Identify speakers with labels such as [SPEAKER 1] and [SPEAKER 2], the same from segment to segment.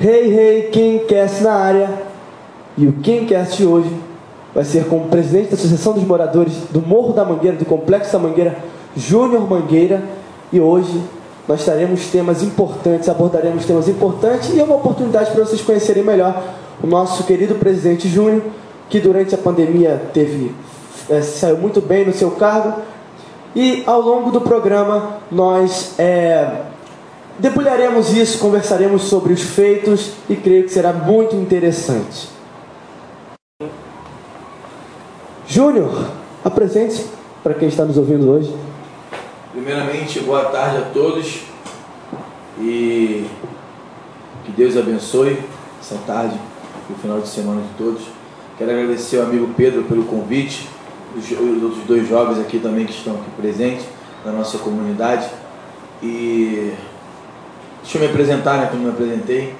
[SPEAKER 1] Hey, hey, Kimcast na área. E o Kimcast hoje vai ser com o presidente da Associação dos Moradores do Morro da Mangueira, do Complexo da Mangueira, Júnior Mangueira. E hoje nós teremos temas importantes, abordaremos temas importantes e é uma oportunidade para vocês conhecerem melhor o nosso querido presidente Júnior, que durante a pandemia teve é, saiu muito bem no seu cargo. E ao longo do programa nós é, debulharemos isso, conversaremos sobre os feitos e creio que será muito interessante. Júnior, apresente para quem está nos ouvindo hoje.
[SPEAKER 2] Primeiramente, boa tarde a todos e que Deus abençoe essa tarde e o final de semana de todos. Quero agradecer ao amigo Pedro pelo convite, os, os outros dois jovens aqui também que estão aqui presentes na nossa comunidade. E deixa eu me apresentar, né, como me apresentei.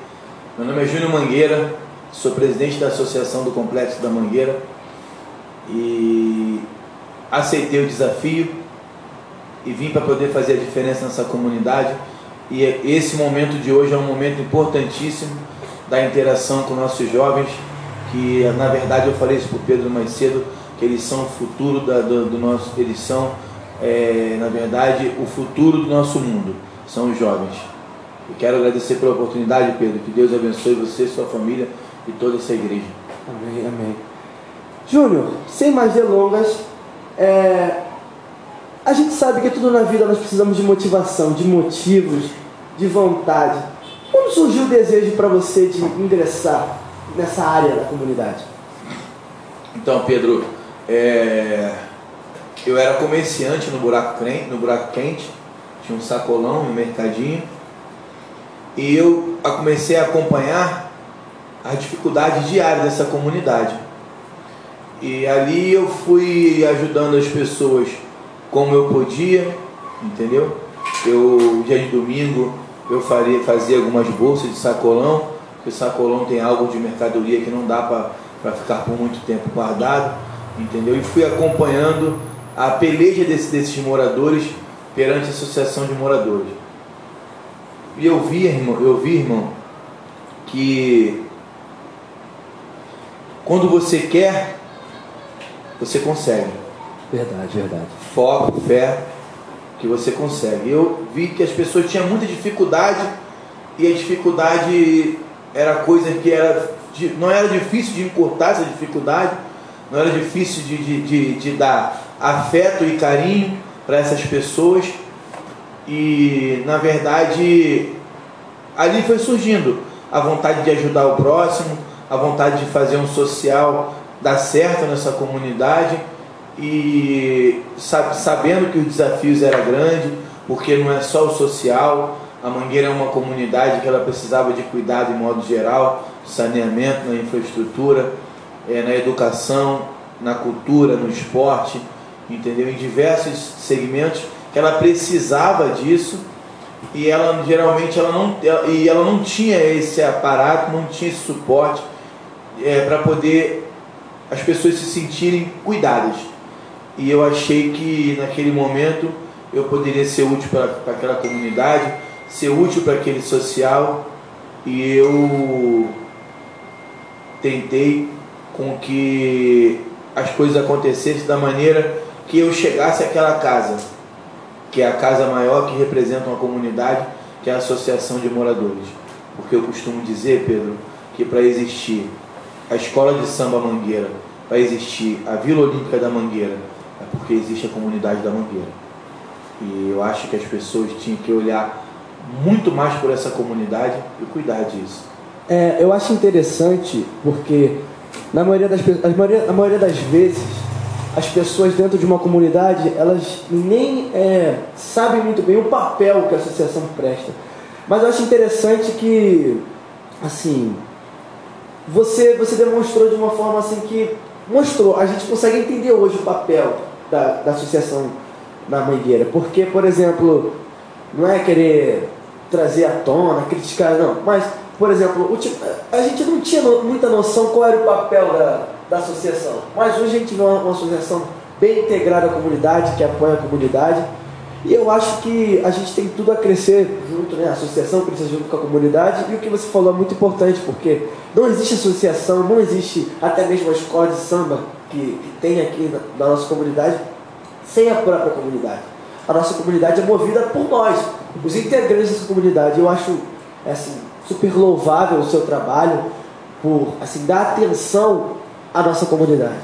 [SPEAKER 2] Meu nome é Júnior Mangueira, sou presidente da Associação do Complexo da Mangueira e aceitei o desafio e vim para poder fazer a diferença nessa comunidade. E esse momento de hoje é um momento importantíssimo da interação com nossos jovens, que na verdade eu falei isso para o Pedro mais cedo, que eles são o futuro da, do, do, nosso, eles são é, na verdade o futuro do nosso mundo, são os jovens. E quero agradecer pela oportunidade, Pedro, que Deus abençoe você, sua família e toda essa igreja.
[SPEAKER 1] Amém, amém. Júnior, sem mais delongas, é, a gente sabe que tudo na vida nós precisamos de motivação, de motivos, de vontade. Como surgiu o desejo para você de ingressar nessa área da comunidade?
[SPEAKER 2] Então, Pedro, é, eu era comerciante no buraco, no buraco quente, tinha um sacolão no mercadinho, e eu comecei a acompanhar as dificuldades diárias dessa comunidade. E ali eu fui ajudando as pessoas como eu podia, entendeu? Eu, dia de domingo, eu faria, fazia algumas bolsas de sacolão, porque sacolão tem algo de mercadoria que não dá para ficar por muito tempo guardado, entendeu? E fui acompanhando a peleja desse, desses moradores perante a associação de moradores. E eu vi, irmão, eu vi, irmão, que quando você quer, você consegue.
[SPEAKER 1] Verdade, verdade.
[SPEAKER 2] Foco, fé, que você consegue. Eu vi que as pessoas tinham muita dificuldade e a dificuldade era coisa que era não era difícil de encurtar essa dificuldade, não era difícil de, de, de, de dar afeto e carinho para essas pessoas. E na verdade ali foi surgindo a vontade de ajudar o próximo, a vontade de fazer um social dar certo nessa comunidade e sabendo que os desafios eram grandes, porque não é só o social, a Mangueira é uma comunidade que ela precisava de cuidado em modo geral, saneamento, na infraestrutura, é, na educação, na cultura, no esporte, entendeu? Em diversos segmentos que ela precisava disso e ela geralmente ela não, e ela não tinha esse aparato, não tinha esse suporte é, para poder as pessoas se sentirem cuidadas. E eu achei que naquele momento eu poderia ser útil para aquela comunidade, ser útil para aquele social, e eu tentei com que as coisas acontecessem da maneira que eu chegasse àquela casa, que é a casa maior que representa uma comunidade, que é a Associação de Moradores. Porque eu costumo dizer, Pedro, que para existir a Escola de Samba Mangueira, para existir a Vila Olímpica da Mangueira, é porque existe a comunidade da Mangueira. E eu acho que as pessoas tinham que olhar muito mais por essa comunidade e cuidar disso.
[SPEAKER 1] É, eu acho interessante porque na maioria das a maioria, a maioria das vezes as pessoas dentro de uma comunidade elas nem é, sabem muito bem o papel que a associação presta. Mas eu acho interessante que assim você você demonstrou de uma forma assim que mostrou a gente consegue entender hoje o papel da, da associação na Mangueira. Porque, por exemplo, não é querer trazer à tona, criticar, não. Mas, por exemplo, a gente não tinha muita noção qual era o papel da, da associação. Mas hoje a gente vê uma, uma associação bem integrada à comunidade, que apoia a comunidade. E eu acho que a gente tem tudo a crescer junto, né? A associação crescer junto com a comunidade. E o que você falou é muito importante, porque não existe associação, não existe até mesmo a escola de samba que, que tem aqui na, na nossa comunidade sem a própria comunidade. A nossa comunidade é movida por nós, os integrantes dessa comunidade. Eu acho assim, super louvável o seu trabalho por assim, dar atenção à nossa comunidade.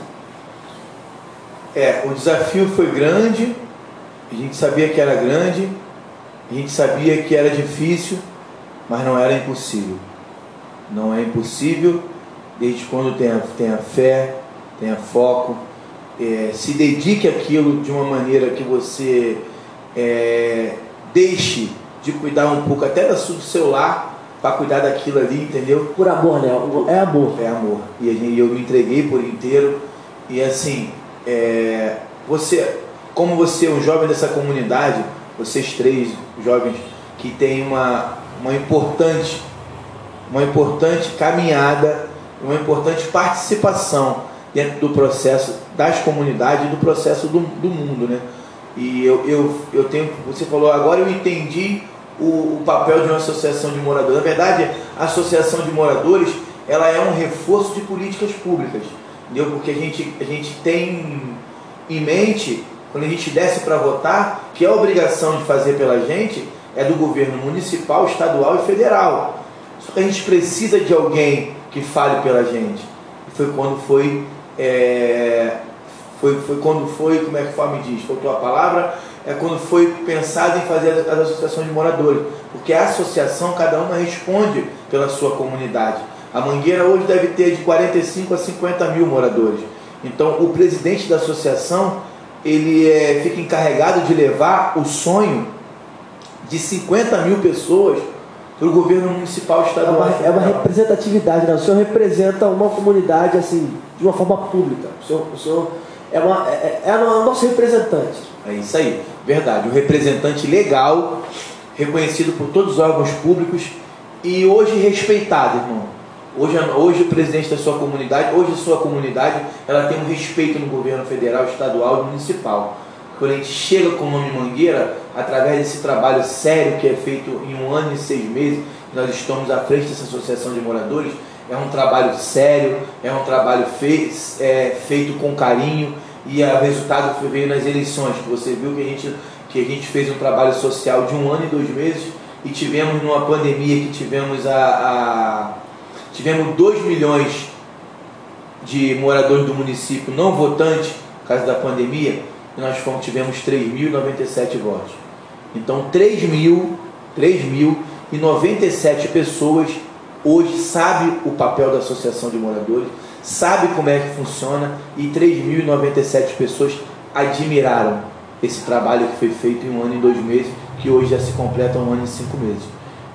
[SPEAKER 2] É, o desafio foi grande, a gente sabia que era grande, a gente sabia que era difícil, mas não era impossível. Não é impossível, desde quando tenha, tenha fé, tenha foco, é, se dedique àquilo de uma maneira que você é, deixe de cuidar um pouco até do seu lar para cuidar daquilo ali, entendeu?
[SPEAKER 1] Por amor, né? É amor.
[SPEAKER 2] É amor. E eu me entreguei por inteiro. E assim, é, você como você é um jovem dessa comunidade, vocês três jovens que têm uma, uma importante uma importante caminhada, uma importante participação dentro do processo das comunidades e do processo do, do mundo, né? E eu, eu, eu tenho, você falou agora eu entendi o, o papel de uma associação de moradores. Na verdade, a associação de moradores ela é um reforço de políticas públicas, entendeu? Porque a gente, a gente tem em mente quando a gente desce para votar, que a obrigação de fazer pela gente é do governo municipal, estadual e federal. Só que a gente precisa de alguém que fale pela gente. Foi quando foi, é, foi, foi quando foi, como é que o me diz, faltou a palavra, é quando foi pensado em fazer as associações de moradores. Porque a associação, cada uma responde pela sua comunidade. A Mangueira hoje deve ter de 45 a 50 mil moradores. Então, o presidente da associação ele é, fica encarregado de levar o sonho de 50 mil pessoas para o governo municipal estadual.
[SPEAKER 1] É uma, é uma representatividade, né? o senhor representa uma comunidade assim, de uma forma pública. O senhor, o senhor é, uma, é, é, é o nosso representante.
[SPEAKER 2] É isso aí, verdade. O representante legal, reconhecido por todos os órgãos públicos e hoje respeitado, irmão. Hoje, hoje o presidente da sua comunidade, hoje a sua comunidade, ela tem um respeito no governo federal, estadual e municipal. Quando a gente chega com o nome Mangueira, através desse trabalho sério que é feito em um ano e seis meses, nós estamos à frente dessa associação de moradores, é um trabalho sério, é um trabalho fei é, feito com carinho e o resultado veio nas eleições, que você viu que a gente, que a gente fez um trabalho social de um ano e dois meses e tivemos numa pandemia que tivemos a, a Tivemos 2 milhões de moradores do município não votantes por causa da pandemia e nós fomos, tivemos 3.097 votos. Então 3.097 pessoas hoje sabem o papel da associação de moradores, sabe como é que funciona e 3.097 pessoas admiraram esse trabalho que foi feito em um ano e dois meses, que hoje já se completa um ano e cinco meses.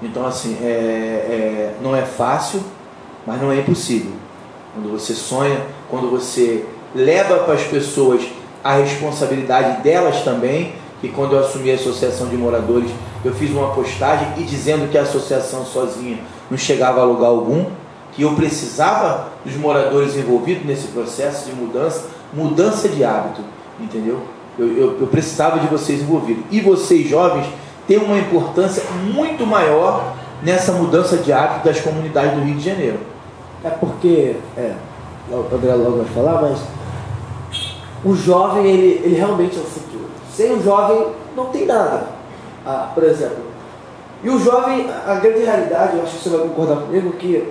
[SPEAKER 2] Então assim, é, é, não é fácil, mas não é impossível. Quando você sonha, quando você leva para as pessoas a responsabilidade delas também, que quando eu assumi a associação de moradores, eu fiz uma postagem e dizendo que a associação sozinha não chegava a lugar algum, que eu precisava dos moradores envolvidos nesse processo de mudança, mudança de hábito, entendeu? Eu, eu, eu precisava de vocês envolvidos. E vocês, jovens, têm uma importância muito maior nessa mudança de hábito das comunidades do Rio de Janeiro.
[SPEAKER 1] É porque, é, o André logo vai falar, mas o jovem, ele, ele realmente é o futuro. Sem o jovem, não tem nada. Ah, por exemplo, e o jovem, a grande realidade, eu acho que você vai concordar comigo, que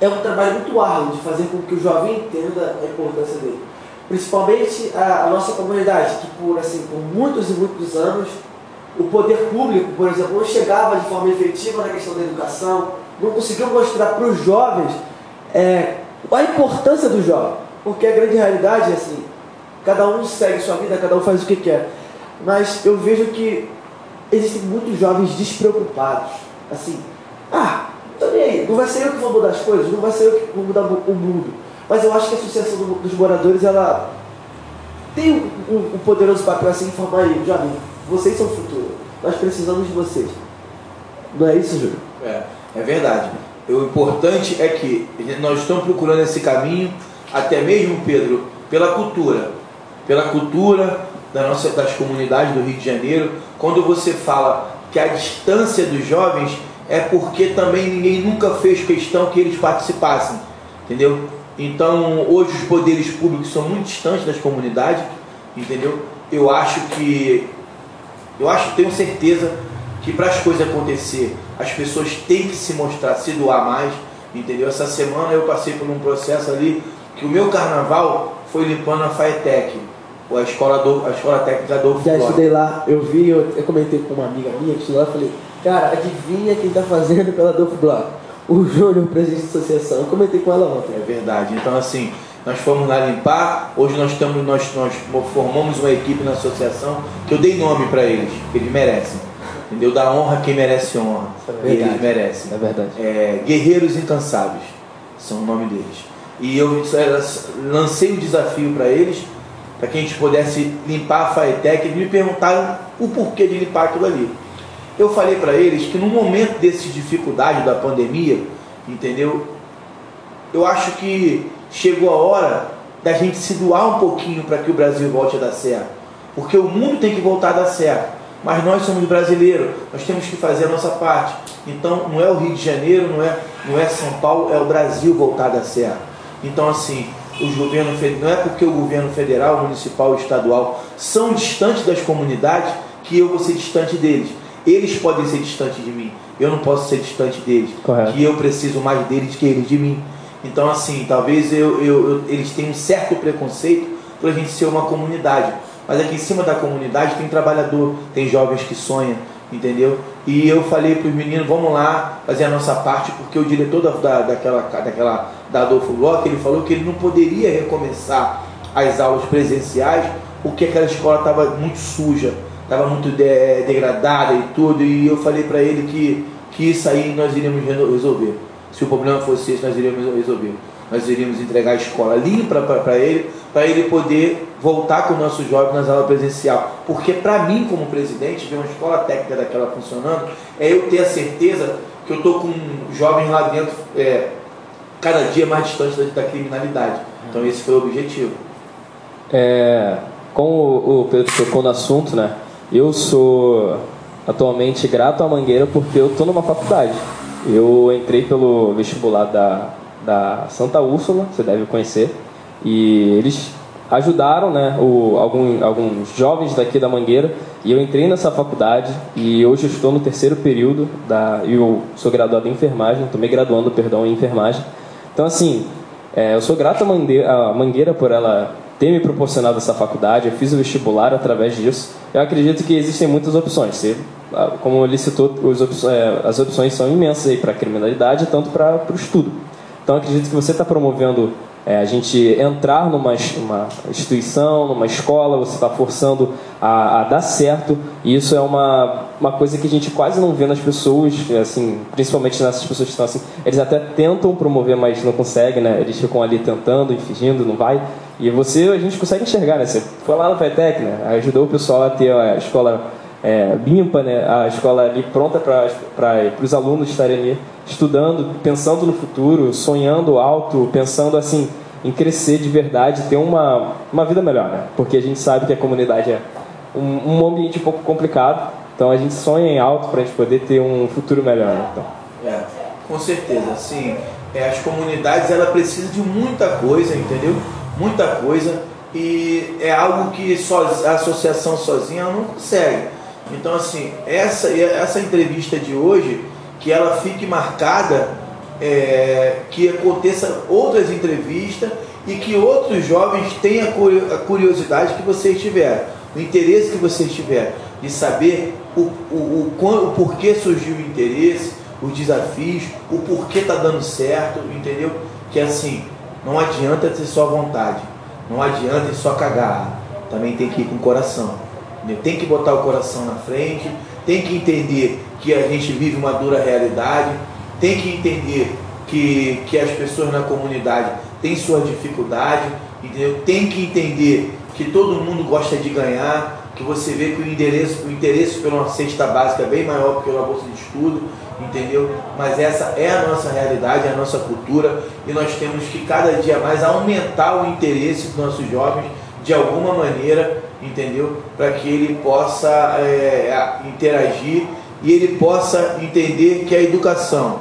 [SPEAKER 1] é um trabalho muito árduo de fazer com que o jovem entenda a importância dele. Principalmente a, a nossa comunidade, que por, assim, por muitos e muitos anos o poder público, por exemplo, não chegava de forma efetiva na questão da educação, não conseguiu mostrar para os jovens é, a importância do jovem. Porque a grande realidade é assim, cada um segue sua vida, cada um faz o que quer. Mas eu vejo que existem muitos jovens despreocupados. Assim, ah, não vai ser eu que vou mudar as coisas, não vai ser eu que vou mudar o mundo. Mas eu acho que a Associação dos Moradores, ela tem um, um, um poderoso papel assim, informar aí, jovem, vocês são o futuro. Nós precisamos de vocês. Não é isso, Júlio?
[SPEAKER 2] É, é verdade. O importante é que nós estamos procurando esse caminho, até mesmo, Pedro, pela cultura. Pela cultura, da nossa, das comunidades do Rio de Janeiro, quando você fala que a distância dos jovens é porque também ninguém nunca fez questão que eles participassem, entendeu? Então, hoje os poderes públicos são muito distantes das comunidades, entendeu? Eu acho que eu acho, tenho certeza que para as coisas acontecer, as pessoas têm que se mostrar, se doar mais, entendeu? Essa semana eu passei por um processo ali que o meu carnaval foi limpando a Faetec, a escola, do, a escola técnica do
[SPEAKER 1] Já estudei lá, eu vi, eu, eu comentei com uma amiga minha que estudou lá, falei, cara, adivinha quem está fazendo pela Dolph Block? O Júnior, presidente da associação. Eu comentei com ela ontem.
[SPEAKER 2] É verdade. Então assim, nós fomos lá limpar, hoje nós estamos, nós, nós formamos uma equipe na associação que eu dei nome para eles, que eles merecem. Entendeu? Da honra quem merece honra. É eles merecem.
[SPEAKER 1] É verdade.
[SPEAKER 2] É, Guerreiros Incansáveis são o nome deles. E eu lancei o desafio para eles, para que a gente pudesse limpar a Faetec. Eles me perguntaram o porquê de limpar aquilo ali. Eu falei para eles que no momento desse dificuldade da pandemia, entendeu? Eu acho que chegou a hora da gente se doar um pouquinho para que o Brasil volte a dar certo. Porque o mundo tem que voltar a dar certo. Mas nós somos brasileiros, nós temos que fazer a nossa parte. Então não é o Rio de Janeiro, não é, não é São Paulo, é o Brasil voltar a dar certo. Então assim, os governos não é porque o governo federal, municipal, estadual são distantes das comunidades que eu vou ser distante deles. Eles podem ser distantes de mim. Eu não posso ser distante deles.
[SPEAKER 1] Correto.
[SPEAKER 2] Que eu preciso mais deles que eles de mim. Então, assim, talvez eu, eu, eu, eles tenham um certo preconceito por a gente ser uma comunidade. Mas aqui em cima da comunidade tem trabalhador, tem jovens que sonham, entendeu? E eu falei para os meninos, vamos lá fazer a nossa parte, porque o diretor da, da, daquela, daquela, da Adolfo Bloch, ele falou que ele não poderia recomeçar as aulas presenciais, porque aquela escola estava muito suja, estava muito de, degradada e tudo, e eu falei para ele que, que isso aí nós iríamos resolver. Se o problema fosse esse, nós iríamos resolver. Nós iríamos entregar a escola limpa para ele, para ele poder voltar com o nosso jovem nas aulas presencial. Porque para mim, como presidente, ver uma escola técnica daquela funcionando, é eu ter a certeza que eu estou com jovens lá dentro é, cada dia mais distante da, da, criminalidade. Então esse foi o objetivo.
[SPEAKER 3] É, como o Pedro tocou no assunto, né? Eu sou atualmente grato à Mangueira porque eu estou numa faculdade. Eu entrei pelo vestibular da, da Santa Úrsula, você deve conhecer, e eles ajudaram né, o, algum, alguns jovens daqui da Mangueira e eu entrei nessa faculdade e hoje estou no terceiro período da eu sou graduado em enfermagem, estou me graduando, perdão, em enfermagem. Então assim, é, eu sou grato à Mangueira, à Mangueira por ela ter me proporcionado essa faculdade, eu fiz o vestibular através disso. Eu acredito que existem muitas opções. Você, ah, como ele citou, é, as opções são imensas para a criminalidade, tanto para o estudo. Então acredito que você está promovendo é, a gente entrar numa uma instituição, numa escola, você está forçando a, a, dar certo, e isso é uma, uma coisa que a gente quase não vê nas pessoas, assim, principalmente nessas pessoas que estão assim, eles até tentam promover, mas não conseguem, né? Eles ficam ali tentando e fingindo, não vai. E você, a gente consegue enxergar, né? Você foi lá na FETEC, né? Ajudou o pessoal a ter a escola é, limpa, né? A escola ali pronta para os alunos estarem ali estudando, pensando no futuro, sonhando alto, pensando assim em crescer de verdade, ter uma, uma vida melhor, né? Porque a gente sabe que a comunidade é um, um ambiente um pouco complicado, então a gente sonha em alto para a gente poder ter um futuro melhor. Né? Então.
[SPEAKER 2] É, com certeza, sim. É, as comunidades ela precisa de muita coisa, entendeu? Muita coisa e é algo que a associação sozinha não consegue. Então assim, essa essa entrevista de hoje que ela fique marcada, é, que aconteça outras entrevistas e que outros jovens tenham a curiosidade que vocês tiveram, o interesse que vocês tiveram, de saber o, o, o, o porquê surgiu o interesse, os desafios, o porquê está dando certo, entendeu? Que assim, não adianta ter só vontade, não adianta só cagar, também tem que ir com o coração. Tem que botar o coração na frente, tem que entender que a gente vive uma dura realidade, tem que entender que, que as pessoas na comunidade têm sua dificuldade, entendeu? tem que entender que todo mundo gosta de ganhar, que você vê que o interesse, o interesse pela cesta básica é bem maior do que pela bolsa de estudo, entendeu? Mas essa é a nossa realidade, é a nossa cultura e nós temos que cada dia mais aumentar o interesse dos nossos jovens de alguma maneira entendeu? Para que ele possa é, interagir e ele possa entender que a educação,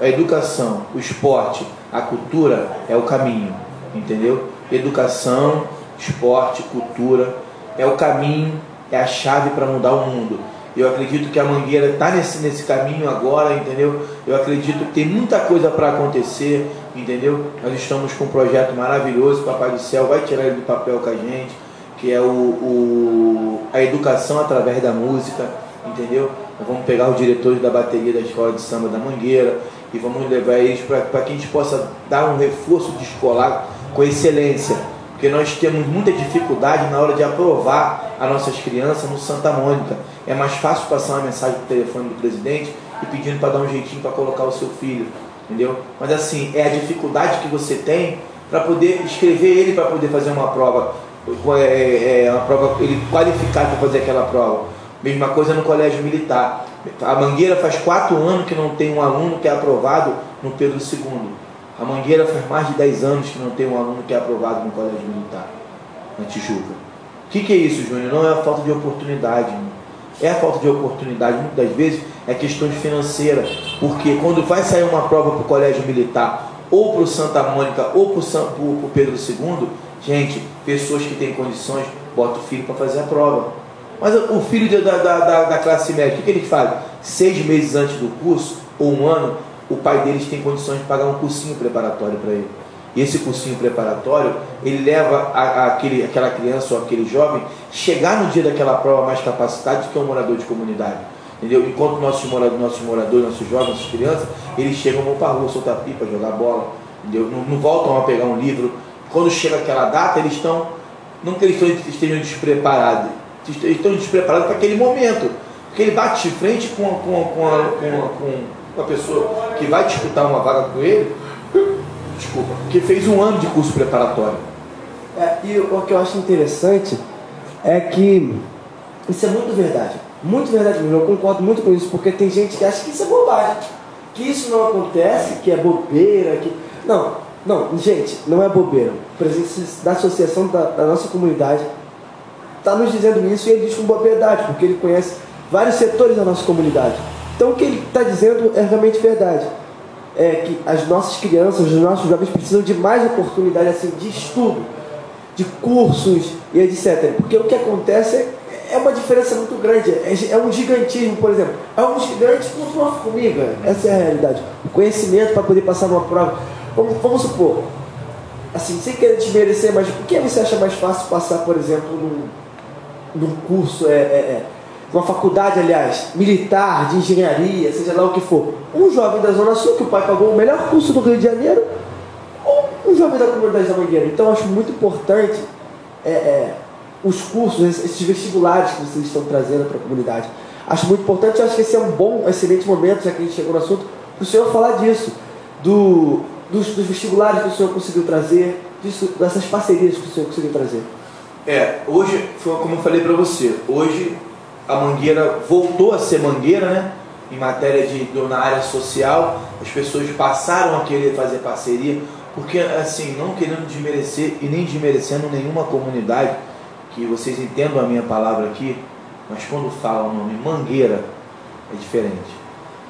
[SPEAKER 2] a educação, o esporte, a cultura é o caminho, entendeu? Educação, esporte, cultura é o caminho, é a chave para mudar o mundo. Eu acredito que a Mangueira está nesse, nesse caminho agora, entendeu? Eu acredito que tem muita coisa para acontecer, entendeu? Nós estamos com um projeto maravilhoso, Papai do Céu vai tirar ele do papel com a gente, que é o, o a educação através da música, entendeu? Nós vamos pegar os diretores da bateria da escola de samba da Mangueira e vamos levar eles para que a gente possa dar um reforço de escolar com excelência porque nós temos muita dificuldade na hora de aprovar as nossas crianças no Santa Mônica. É mais fácil passar uma mensagem para o telefone do presidente e pedindo para dar um jeitinho para colocar o seu filho, entendeu? Mas assim, é a dificuldade que você tem para poder escrever ele para poder fazer uma prova, é, é, é uma prova ele qualificado para fazer aquela prova. Mesma coisa no colégio militar. A Mangueira faz quatro anos que não tem um aluno que é aprovado no Pedro II. A Mangueira faz mais de 10 anos que não tem um aluno que é aprovado no colégio militar, na Tijuca. O que, que é isso, Júnior? Não é a falta de oportunidade. Irmão. É a falta de oportunidade, muitas das vezes é questão de financeira. Porque quando vai sair uma prova para o colégio militar, ou para o Santa Mônica, ou para o Pedro II, gente, pessoas que têm condições, bota o filho para fazer a prova. Mas o filho da, da, da, da classe média, o que, que ele faz? Seis meses antes do curso, ou um ano, o pai deles tem condições de pagar um cursinho preparatório para ele. E esse cursinho preparatório, ele leva a, a, aquele, aquela criança ou aquele jovem chegar no dia daquela prova mais capacitado do que um morador de comunidade. Entendeu? Enquanto nossos moradores, nossos moradores, nossos jovens, nossas crianças, eles chegam vão para a rua soltar pipa, jogar bola, entendeu? Não, não, voltam a pegar um livro. Quando chega aquela data, eles estão, não que eles estejam despreparados, eles estão despreparados para aquele momento. Porque ele bate de frente com, com, com, com, com uma pessoa que vai disputar uma vaga com ele, desculpa, que fez um ano de curso preparatório.
[SPEAKER 1] É, e o que eu acho interessante é que isso é muito verdade. Muito verdade eu concordo muito com isso, porque tem gente que acha que isso é bobagem, que isso não acontece, que é bobeira, que. Não, não, gente, não é bobeira. O presidente da associação da, da nossa comunidade está nos dizendo isso e ele diz com boa verdade, porque ele conhece vários setores da nossa comunidade. Então o que ele está dizendo é realmente verdade. É que as nossas crianças, os nossos jovens precisam de mais oportunidade assim, de estudo, de cursos e etc. Porque o que acontece é, é uma diferença muito grande. É, é, um gigantismo, por exemplo. É um gigante contra uma formiga. Essa é a realidade. O conhecimento para poder passar numa prova. Vamos, vamos supor, assim, sem querer desmerecer, mas o que você acha mais fácil passar, por exemplo, num, num curso? é, é, é uma faculdade, aliás, militar, de engenharia, seja lá o que for, um jovem da Zona Sul, que o pai pagou o melhor curso do Rio de Janeiro, ou um jovem da comunidade da Mangueira. Então, acho muito importante é, é, os cursos, esses vestibulares que vocês estão trazendo para a comunidade. Acho muito importante, acho que esse é um bom, excelente momento, já que a gente chegou no assunto, para o senhor falar disso, do, dos, dos vestibulares que o senhor conseguiu trazer, disso, dessas parcerias que o senhor conseguiu trazer.
[SPEAKER 2] É, hoje, foi como eu falei para você, hoje a Mangueira voltou a ser Mangueira, né? Em matéria de na área social, as pessoas passaram a querer fazer parceria, porque assim, não querendo desmerecer e nem desmerecendo nenhuma comunidade, que vocês entendam a minha palavra aqui, mas quando fala o nome Mangueira é diferente.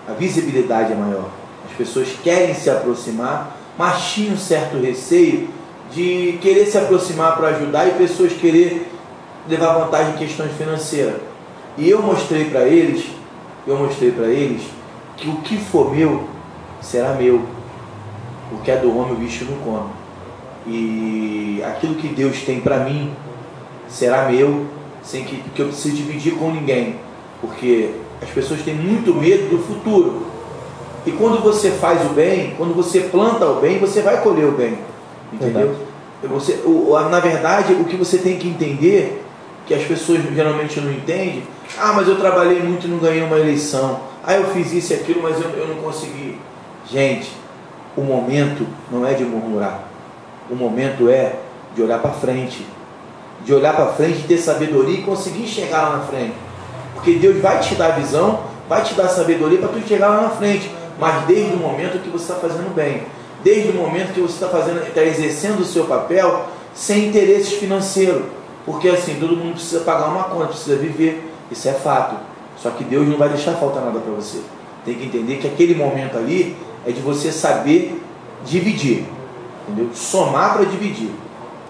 [SPEAKER 2] A visibilidade é maior. As pessoas querem se aproximar, mas tinham um certo receio de querer se aproximar para ajudar e pessoas querer levar vantagem em questões financeiras. E eu mostrei para eles, eu mostrei para eles que o que for meu será meu. O que é do homem o bicho não come. E aquilo que Deus tem para mim será meu, sem que, que eu precise dividir com ninguém. Porque as pessoas têm muito medo do futuro. E quando você faz o bem, quando você planta o bem, você vai colher o bem. Entendeu? Você, na verdade, o que você tem que entender, que as pessoas geralmente não entendem, ah, mas eu trabalhei muito e não ganhei uma eleição. Ah, eu fiz isso e aquilo, mas eu, eu não consegui. Gente, o momento não é de murmurar. O momento é de olhar para frente. De olhar para frente, ter sabedoria e conseguir chegar lá na frente. Porque Deus vai te dar visão, vai te dar sabedoria para tu chegar lá na frente. Mas desde o momento que você está fazendo bem, desde o momento que você está fazendo, está exercendo o seu papel sem interesses financeiros. Porque assim, todo mundo precisa pagar uma conta, precisa viver, isso é fato. Só que Deus não vai deixar faltar nada para você. Tem que entender que aquele momento ali é de você saber dividir, entendeu? Somar para dividir,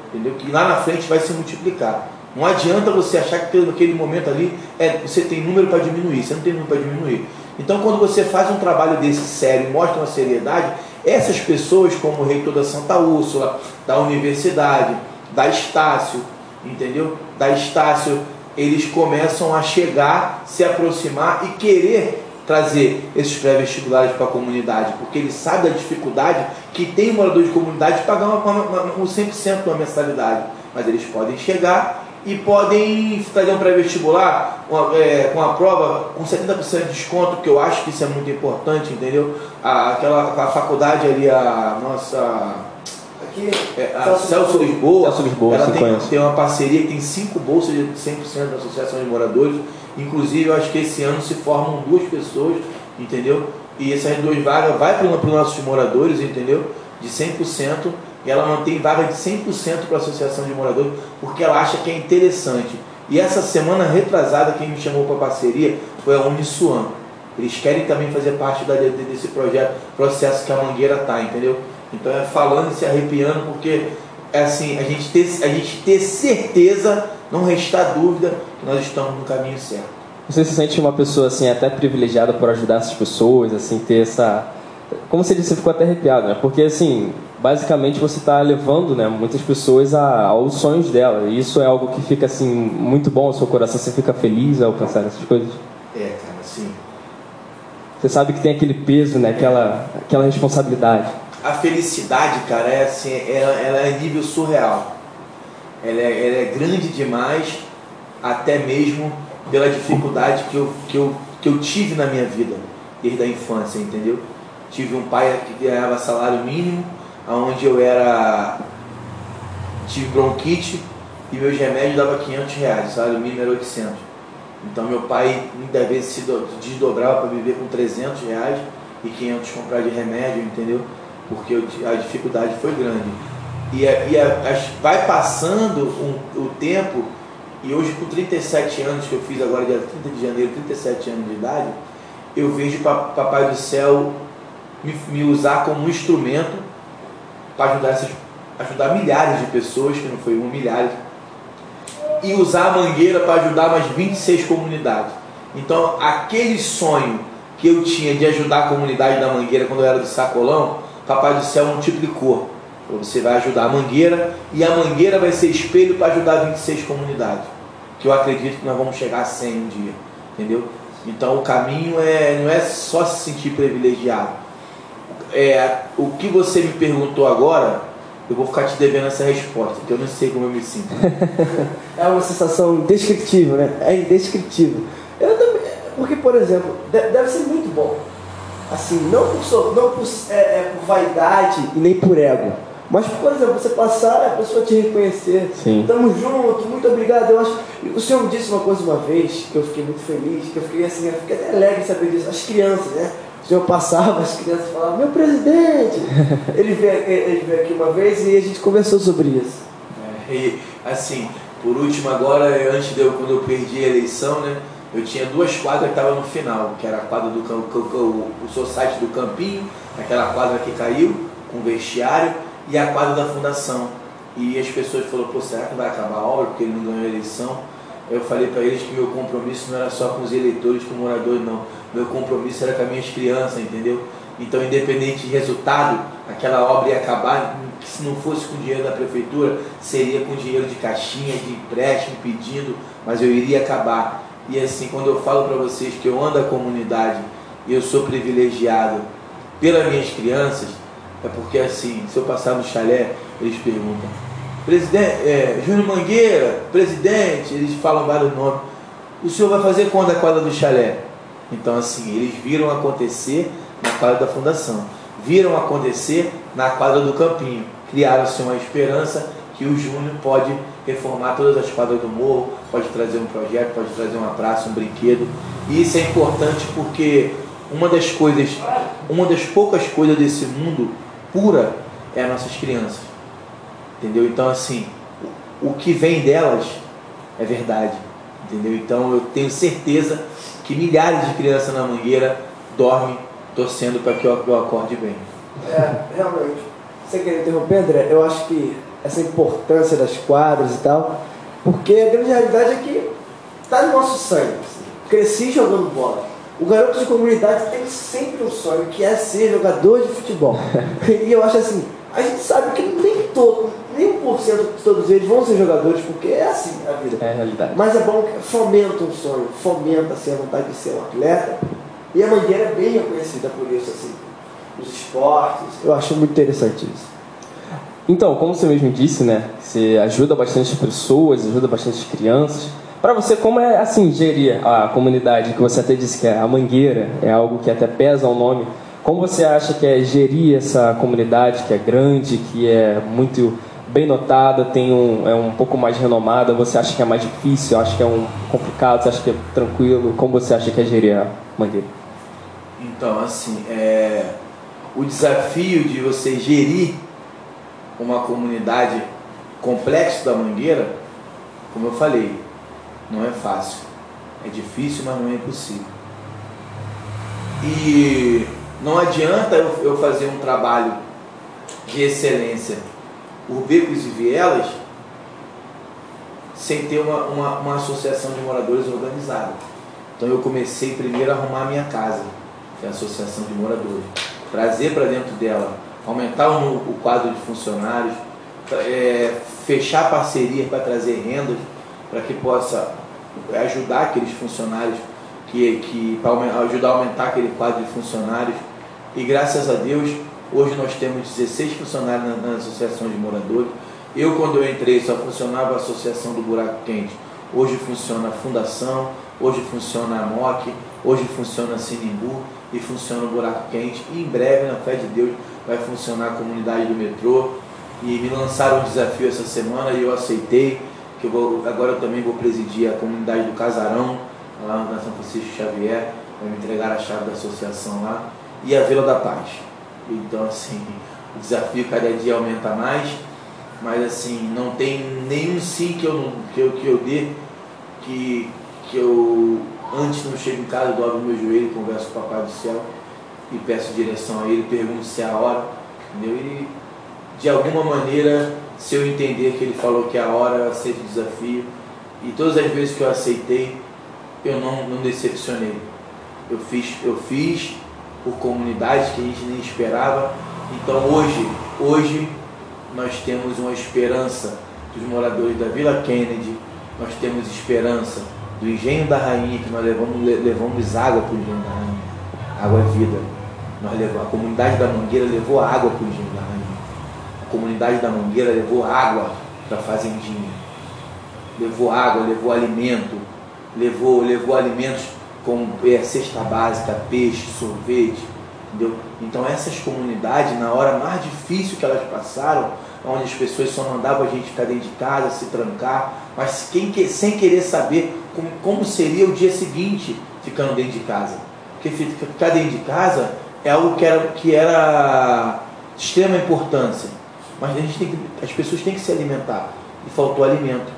[SPEAKER 2] entendeu? Que lá na frente vai se multiplicar. Não adianta você achar que naquele momento ali é, você tem número para diminuir, você não tem número para diminuir. Então, quando você faz um trabalho desse sério mostra uma seriedade, essas pessoas, como o reitor da Santa Úrsula, da universidade, da Estácio, entendeu? Da Estácio, eles começam a chegar, se aproximar e querer trazer esses pré-vestibulares para a comunidade, porque ele sabe da dificuldade que tem um morador de comunidade de pagar uma, uma, uma, um 100% da mensalidade. Mas eles podem chegar e podem fazer um pré-vestibular é, com a prova com 70% de desconto, que eu acho que isso é muito importante, entendeu? A, aquela a faculdade ali, a nossa. Aqui, é, a Celso, Celso Lisboa,
[SPEAKER 3] Celso Lisboa
[SPEAKER 2] ela tem, tem, uma parceria que tem cinco bolsas de 100% da Associação de Moradores. Inclusive, eu acho que esse ano se formam duas pessoas, entendeu? E essas duas vagas vai para os nossos moradores, entendeu? De 100% e ela mantém vaga de 100% para a associação de moradores, porque ela acha que é interessante. E essa semana retrasada, quem me chamou para parceria foi a Uniswan. Eles querem também fazer parte da, desse projeto, processo que a Mangueira está, entendeu? Então é falando e se arrepiando, porque é assim, a gente, ter, a gente ter certeza, não restar dúvida, que nós estamos no caminho certo.
[SPEAKER 3] Você se sente uma pessoa assim, até privilegiada por ajudar essas pessoas, assim, ter essa. Como você disse, você ficou até arrepiado, né? Porque assim, basicamente você está levando né, muitas pessoas a, aos sonhos dela. E isso é algo que fica assim muito bom ao seu coração. Você fica feliz ao pensar nessas coisas?
[SPEAKER 2] É, cara, sim.
[SPEAKER 3] Você sabe que tem aquele peso, né, aquela, aquela responsabilidade.
[SPEAKER 2] A felicidade, cara, é assim, ela, ela é nível surreal. Ela é, ela é grande demais, até mesmo pela dificuldade que eu, que, eu, que eu tive na minha vida, desde a infância, entendeu? Tive um pai que ganhava salário mínimo, onde eu era. tive bronquite e meus remédios davam 500 reais, o salário mínimo era 800. Então meu pai muitas vezes se desdobrava para viver com 300 reais e 500 comprar de remédio, entendeu? Porque a dificuldade foi grande. E, a, e a, vai passando um, o tempo, e hoje com 37 anos, que eu fiz agora dia 30 de janeiro, 37 anos de idade, eu vejo Papai do Céu me, me usar como um instrumento para ajudar, ajudar milhares de pessoas, que não foi um, milhares, e usar a mangueira para ajudar mais 26 comunidades. Então, aquele sonho que eu tinha de ajudar a comunidade da mangueira quando eu era do sacolão, Papai do Céu multiplicou. Você vai ajudar a mangueira e a mangueira vai ser espelho para ajudar 26 comunidades. Que eu acredito que nós vamos chegar a 100 um dia. Entendeu? Então o caminho é, não é só se sentir privilegiado é, o que você me perguntou agora, eu vou ficar te devendo essa resposta, porque eu não sei como eu me sinto.
[SPEAKER 1] é uma sensação indescritível, né? É indescritível. Eu também, porque, por exemplo, deve ser muito bom. Assim, não por, não por, é, é, por vaidade e nem por ego. Mas, por exemplo, você passar a pessoa te reconhecer.
[SPEAKER 3] Sim.
[SPEAKER 1] Tamo junto, muito obrigado. Eu acho. O senhor me disse uma coisa uma vez que eu fiquei muito feliz, que eu fiquei assim, eu fiquei até alegre em saber disso. As crianças, né? O senhor passava, as crianças falavam, meu presidente! ele, veio, ele veio aqui uma vez e a gente conversou sobre isso.
[SPEAKER 2] É, e assim, por último agora, antes de eu, quando eu perdi a eleição, né? Eu tinha duas quadras que estavam no final, que era a quadra do o, o society do Campinho, aquela quadra que caiu, com vestiário, e a quadra da fundação. E as pessoas falaram, pô, será que vai acabar a obra porque ele não ganhou a eleição? Eu falei para eles que meu compromisso não era só com os eleitores, com os moradores, não meu compromisso era com as minhas crianças, entendeu? Então, independente de resultado, aquela obra ia acabar, se não fosse com dinheiro da prefeitura, seria com dinheiro de caixinha, de empréstimo, pedindo, mas eu iria acabar. E assim, quando eu falo para vocês que eu ando a comunidade e eu sou privilegiado pelas minhas crianças, é porque assim, se eu passar no chalé, eles perguntam, presidente, é, Júnior Mangueira, presidente, eles falam vários nomes, o senhor vai fazer quando a quadra do chalé? Então, assim, eles viram acontecer na quadra da fundação, viram acontecer na quadra do campinho. Criaram-se uma esperança que o Júnior pode reformar todas as quadras do morro, pode trazer um projeto, pode trazer uma praça, um brinquedo. E isso é importante porque uma das coisas, uma das poucas coisas desse mundo pura é as nossas crianças. Entendeu? Então, assim, o que vem delas é verdade, entendeu? Então eu tenho certeza que milhares de crianças na Mangueira dormem torcendo para que eu, acorde bem.
[SPEAKER 1] É, realmente. Você quer interromper, André? Eu acho que essa importância das quadras e tal, porque a grande realidade é que está no nosso sangue. Assim. Cresci jogando bola. O garoto de comunidade tem sempre um sonho, que é ser jogador de futebol. e eu acho assim, a gente sabe que nem todo, nem um por cento de todos eles vão ser jogadores, porque é assim a vida.
[SPEAKER 3] É a realidade.
[SPEAKER 1] Mas é bom que fomenta um sonho, fomenta assim, a vontade de ser um atleta. E a Mangueira é bem reconhecida por isso, assim, nos esportes. Eu acho muito interessante isso.
[SPEAKER 3] Então, como você mesmo disse, né? Você ajuda bastante pessoas, ajuda bastante crianças. Para você, como é assim gerir a comunidade que você até disse que é a Mangueira, é algo que até pesa o nome. Como você acha que é gerir essa comunidade que é grande, que é muito bem notada, tem um, é um pouco mais renomada? Você acha que é mais difícil? Acha que é um complicado? Você acha que é tranquilo? Como você acha que é gerir a Mangueira?
[SPEAKER 2] Então, assim, é, o desafio de você gerir uma comunidade complexo da Mangueira, como eu falei, não é fácil. É difícil, mas não é impossível. E não adianta eu, fazer um trabalho de excelência por becos e vielas sem ter uma, uma, uma associação de moradores organizada. Então eu comecei primeiro a arrumar a minha casa, que é a associação de moradores. Trazer para dentro dela, aumentar o, o quadro de funcionários, é, fechar parcerias para trazer rendas, para que possa ajudar aqueles funcionários, que, que para ajudar a aumentar aquele quadro de funcionários. E graças a Deus, hoje nós temos 16 funcionários na, na associação de moradores. Eu, quando eu entrei, só funcionava a associação do Buraco Quente. Hoje funciona a Fundação, hoje funciona a MOC, hoje funciona a Sinimbu e funciona o Buraco Quente. E em breve, na fé de Deus, vai funcionar a comunidade do metrô. E me lançaram um desafio essa semana e eu aceitei que eu vou, agora eu também vou presidir a comunidade do Casarão, lá na São Francisco Xavier, vai me entregar a chave da associação lá, e a Vila da Paz. Então, assim, o desafio cada dia aumenta mais, mas assim, não tem nenhum sim que eu, que eu, que eu dê que, que eu, antes não chego em casa, dobro meu joelho, converso com o Papai do Céu e peço direção a ele, pergunto se é a hora, entendeu? E de alguma maneira se eu entender que ele falou que é a hora, eu aceito o desafio. E todas as vezes que eu aceitei, eu não, não decepcionei. Eu fiz, eu fiz por comunidades que a gente nem esperava. Então hoje, hoje nós temos uma esperança dos moradores da Vila Kennedy, nós temos esperança do Engenho da Rainha, que nós levamos, levamos água para o Engenho da Rainha. Água é vida. Nós levamos, a comunidade da Mangueira levou água para o Engenho da Rainha comunidade da Mangueira levou água para a fazendinha, levou água, levou alimento, levou, levou alimentos como é, cesta básica, peixe, sorvete, entendeu? Então essas comunidades, na hora mais difícil que elas passaram, onde as pessoas só mandavam a gente ficar dentro de casa, se trancar, mas quem, sem querer saber como, como seria o dia seguinte ficando dentro de casa. Porque ficar dentro de casa é algo que era, que era de extrema importância. Mas a gente tem que, as pessoas têm que se alimentar. E faltou alimento.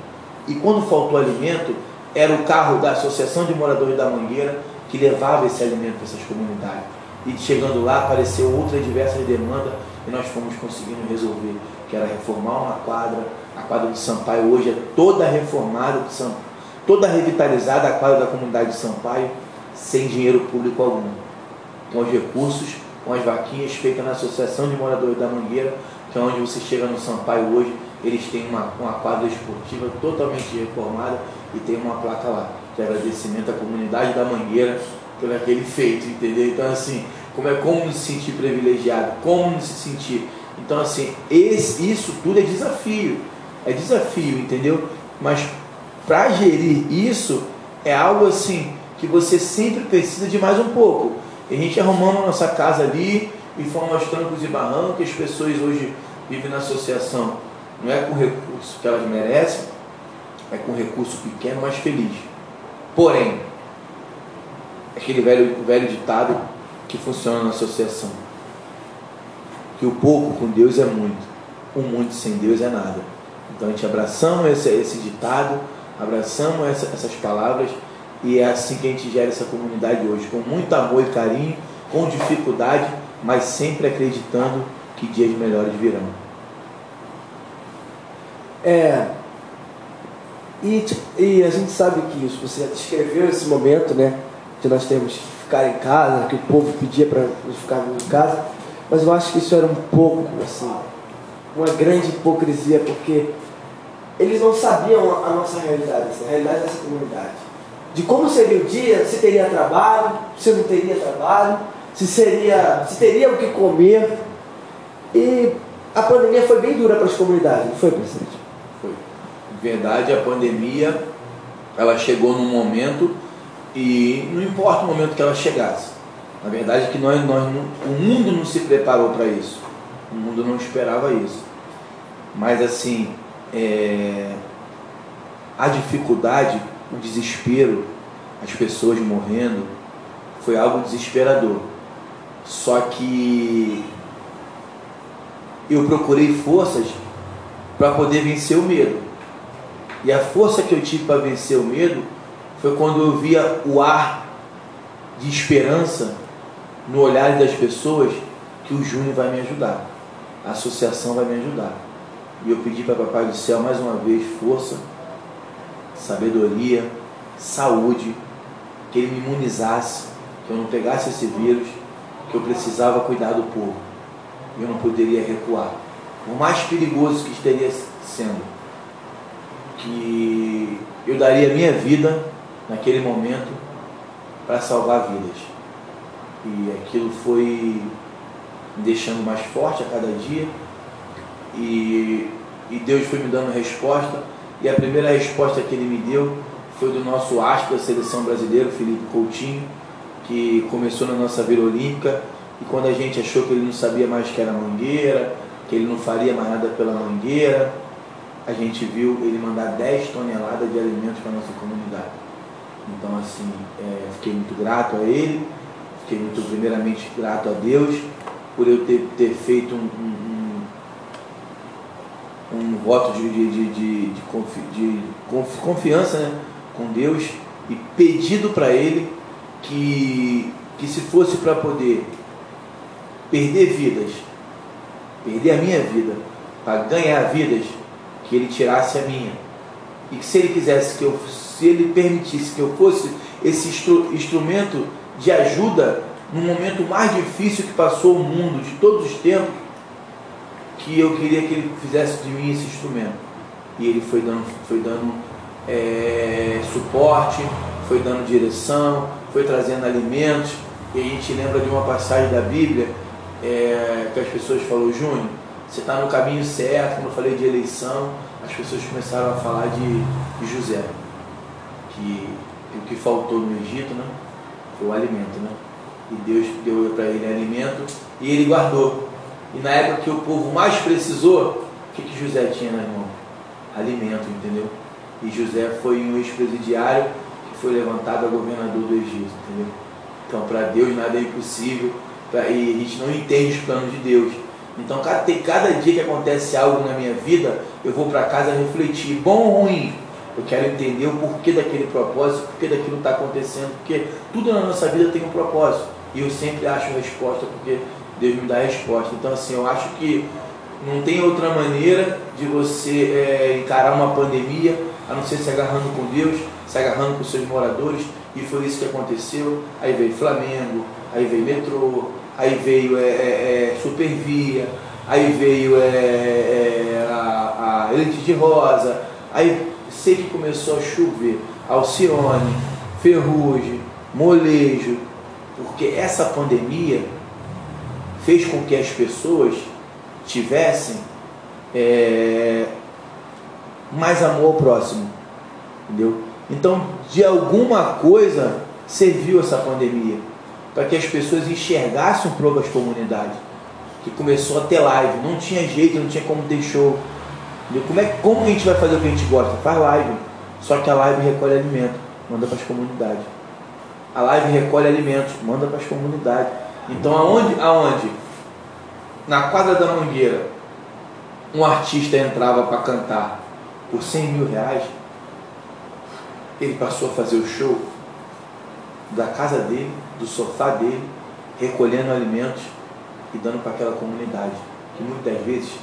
[SPEAKER 2] E quando faltou alimento, era o carro da Associação de Moradores da Mangueira que levava esse alimento para essas comunidades. E chegando lá, apareceu outras diversas demandas e nós fomos conseguindo resolver, que era reformar uma quadra. A quadra do Sampaio hoje é toda reformada, toda revitalizada, a quadra da comunidade de Sampaio, sem dinheiro público algum. Com os recursos, com as vaquinhas feitas na Associação de Moradores da Mangueira, que é onde você chega no Sampaio hoje, eles têm uma, uma quadra esportiva totalmente reformada e tem uma placa lá, de agradecimento à comunidade da Mangueira por aquele feito, entendeu? Então assim, como é como se sentir privilegiado, como se sentir. Então assim, esse, isso tudo é desafio, é desafio, entendeu? Mas para gerir isso é algo assim que você sempre precisa de mais um pouco. E a gente arrumando a nossa casa ali, e fomos aos trancos e barrancos, as pessoas hoje vivem na associação, não é com recurso que elas merecem, é com recurso pequeno, mas feliz. Porém, aquele velho, velho ditado que funciona na associação, que o pouco com Deus é muito, o muito sem Deus é nada. Então a gente abraçamos esse, esse ditado, abraçamos essa, essas palavras e é assim que a gente gera essa comunidade hoje, com muito amor e carinho, com dificuldade, mas sempre acreditando que dias melhores virão.
[SPEAKER 1] É. E, e a gente sabe que isso, você descreveu esse momento, né? De nós termos que ficar em casa, que o povo pedia para nós ficarmos em casa, mas eu acho que isso era um pouco, assim, uma grande hipocrisia, porque eles não sabiam a nossa realidade, a realidade dessa comunidade. De como seria o dia, se teria trabalho, se não teria trabalho, se, seria, se teria o que comer. E a pandemia foi bem dura para as comunidades, não foi, presidente?
[SPEAKER 2] Foi. Verdade, a pandemia, ela chegou num momento e não importa o momento que ela chegasse. Na verdade, que nós, nós o mundo não se preparou para isso. O mundo não esperava isso. Mas assim, é, a dificuldade, o desespero, as pessoas morrendo, foi algo desesperador. Só que eu procurei forças para poder vencer o medo. E a força que eu tive para vencer o medo foi quando eu via o ar de esperança no olhar das pessoas que o Júnior vai me ajudar, a associação vai me ajudar. E eu pedi para Papai do Céu mais uma vez força, sabedoria, saúde, que ele me imunizasse, que eu não pegasse esse vírus, que eu precisava cuidar do povo. Eu não poderia recuar. O mais perigoso que estaria sendo, que eu daria minha vida naquele momento para salvar vidas. E aquilo foi me deixando mais forte a cada dia e, e Deus foi me dando resposta. E a primeira resposta que Ele me deu foi do nosso astro da seleção brasileira, Felipe Coutinho, que começou na nossa Vila Olímpica. E quando a gente achou que ele não sabia mais que era mangueira, que ele não faria mais nada pela mangueira, a gente viu ele mandar 10 toneladas de alimentos para a nossa comunidade. Então, assim, é, fiquei muito grato a ele, fiquei muito, primeiramente, grato a Deus por eu ter, ter feito um, um um voto de, de, de, de, de confiança né, com Deus e pedido para Ele que, que se fosse para poder perder vidas, perder a minha vida, para ganhar vidas, que Ele tirasse a minha. E que se Ele quisesse que eu, se Ele permitisse que eu fosse esse instru, instrumento de ajuda no momento mais difícil que passou o mundo de todos os tempos, que eu queria que ele fizesse de mim esse instrumento. E ele foi dando, foi dando é, suporte, foi dando direção, foi trazendo alimentos. E a gente lembra de uma passagem da Bíblia é, que as pessoas falaram, Júnior, você está no caminho certo, como eu falei de eleição, as pessoas começaram a falar de, de José. Que o que faltou no Egito né, foi o alimento. Né? E Deus deu para ele alimento e ele guardou. E na época que o povo mais precisou, o que, que José tinha na mão? Alimento, entendeu? E José foi um ex-presidiário que foi levantado a governador do Egito, entendeu? Então, para Deus nada é impossível pra, e a gente não entende os planos de Deus. Então, cada, cada dia que acontece algo na minha vida, eu vou para casa refletir, bom ou ruim. Eu quero entender o porquê daquele propósito, porquê daquilo está acontecendo, porque tudo na nossa vida tem um propósito. E eu sempre acho resposta, porque Deus me dá a resposta. Então, assim, eu acho que não tem outra maneira de você é, encarar uma pandemia a não ser se agarrando com Deus, se agarrando com seus moradores. E foi isso que aconteceu. Aí veio Flamengo, aí veio metrô, aí veio é, é, Supervia, aí veio a, a Elite de Rosa, aí sei que começou a chover, Alcione, Ferrugem, Molejo, porque essa pandemia fez com que as pessoas tivessem é, mais amor ao próximo. Entendeu? Então, de alguma coisa serviu essa pandemia para que as pessoas enxergassem pouco as comunidades. Que começou a ter live, não tinha jeito, não tinha como show. Entendeu? Como, é, como a gente vai fazer o que a gente gosta? Faz live. Só que a live recolhe alimento, manda para as comunidades. A live recolhe alimentos, manda para as comunidades. Então aonde, aonde? Na quadra da Mangueira, um artista entrava para cantar por 100 mil reais, ele passou a fazer o show da casa dele, do sofá dele, recolhendo alimentos e dando para aquela comunidade, que muitas vezes,